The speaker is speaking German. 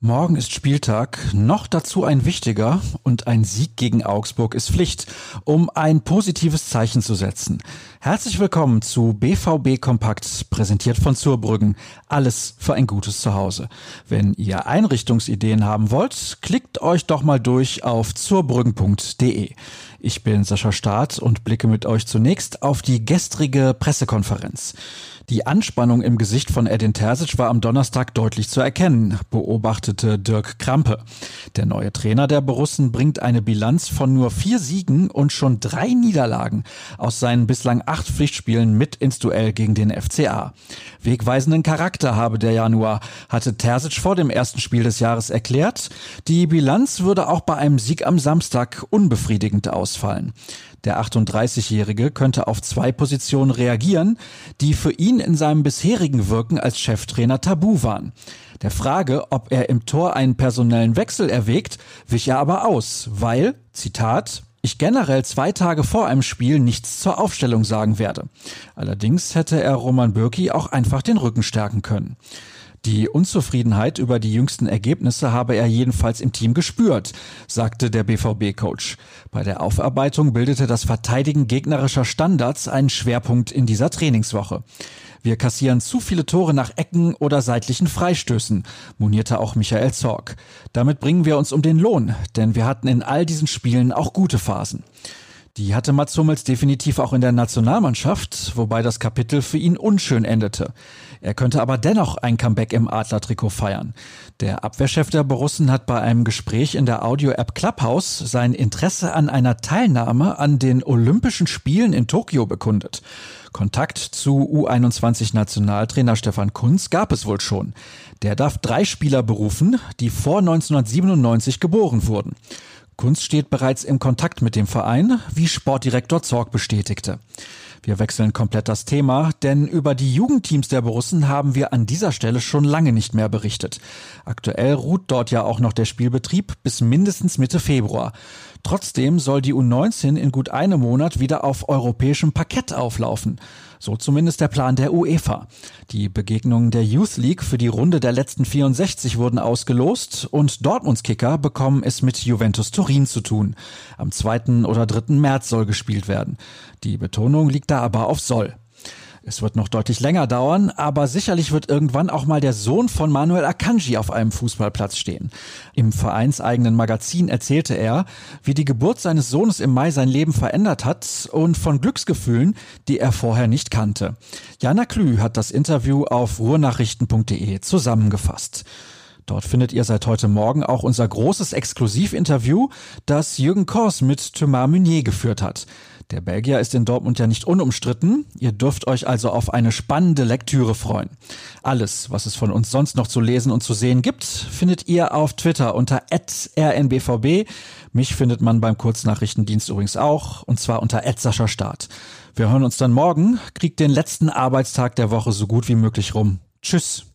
Morgen ist Spieltag, noch dazu ein wichtiger und ein Sieg gegen Augsburg ist Pflicht, um ein positives Zeichen zu setzen. Herzlich willkommen zu BVB Kompakt, präsentiert von Zurbrüggen. Alles für ein gutes Zuhause. Wenn ihr Einrichtungsideen haben wollt, klickt euch doch mal durch auf zurbrüggen.de. Ich bin Sascha Staat und blicke mit euch zunächst auf die gestrige Pressekonferenz. Die Anspannung im Gesicht von Edin Terzic war am Donnerstag deutlich zu erkennen, beobachtete Dirk Krampe. Der neue Trainer der Borussen bringt eine Bilanz von nur vier Siegen und schon drei Niederlagen aus seinen bislang acht Pflichtspielen mit ins Duell gegen den FCA. Wegweisenden Charakter habe der Januar, hatte Terzic vor dem ersten Spiel des Jahres erklärt. Die Bilanz würde auch bei einem Sieg am Samstag unbefriedigend ausfallen. Der 38-Jährige könnte auf zwei Positionen reagieren, die für ihn in seinem bisherigen Wirken als Cheftrainer tabu waren. Der Frage, ob er im Tor einen personellen Wechsel erwägt, wich er aber aus, weil, Zitat, ich generell zwei Tage vor einem Spiel nichts zur Aufstellung sagen werde. Allerdings hätte er Roman Bürki auch einfach den Rücken stärken können. Die Unzufriedenheit über die jüngsten Ergebnisse habe er jedenfalls im Team gespürt, sagte der BVB-Coach. Bei der Aufarbeitung bildete das Verteidigen gegnerischer Standards einen Schwerpunkt in dieser Trainingswoche. Wir kassieren zu viele Tore nach Ecken oder seitlichen Freistößen, monierte auch Michael Zorg. Damit bringen wir uns um den Lohn, denn wir hatten in all diesen Spielen auch gute Phasen. Die hatte Mats Hummels definitiv auch in der Nationalmannschaft, wobei das Kapitel für ihn unschön endete. Er könnte aber dennoch ein Comeback im Adlertrikot feiern. Der Abwehrchef der Borussen hat bei einem Gespräch in der Audio-App Clubhouse sein Interesse an einer Teilnahme an den Olympischen Spielen in Tokio bekundet. Kontakt zu U21-Nationaltrainer Stefan Kunz gab es wohl schon. Der darf drei Spieler berufen, die vor 1997 geboren wurden. Kunz steht bereits im Kontakt mit dem Verein, wie Sportdirektor Zorg bestätigte. Wir wechseln komplett das Thema, denn über die Jugendteams der Borussen haben wir an dieser Stelle schon lange nicht mehr berichtet. Aktuell ruht dort ja auch noch der Spielbetrieb bis mindestens Mitte Februar. Trotzdem soll die U19 in gut einem Monat wieder auf europäischem Parkett auflaufen. So zumindest der Plan der UEFA. Die Begegnungen der Youth League für die Runde der letzten 64 wurden ausgelost und Dortmunds Kicker bekommen es mit Juventus Turin zu tun. Am 2. oder 3. März soll gespielt werden. Die Betonung liegt da aber auf soll. Es wird noch deutlich länger dauern, aber sicherlich wird irgendwann auch mal der Sohn von Manuel Akanji auf einem Fußballplatz stehen. Im vereinseigenen Magazin erzählte er, wie die Geburt seines Sohnes im Mai sein Leben verändert hat und von Glücksgefühlen, die er vorher nicht kannte. Jana Klü hat das Interview auf ruhrnachrichten.de zusammengefasst. Dort findet ihr seit heute Morgen auch unser großes Exklusivinterview, das Jürgen Kors mit Thomas Meunier geführt hat. Der Belgier ist in Dortmund ja nicht unumstritten. Ihr dürft euch also auf eine spannende Lektüre freuen. Alles, was es von uns sonst noch zu lesen und zu sehen gibt, findet ihr auf Twitter unter rnbvb. Mich findet man beim Kurznachrichtendienst übrigens auch, und zwar unter Start. Wir hören uns dann morgen. Kriegt den letzten Arbeitstag der Woche so gut wie möglich rum. Tschüss.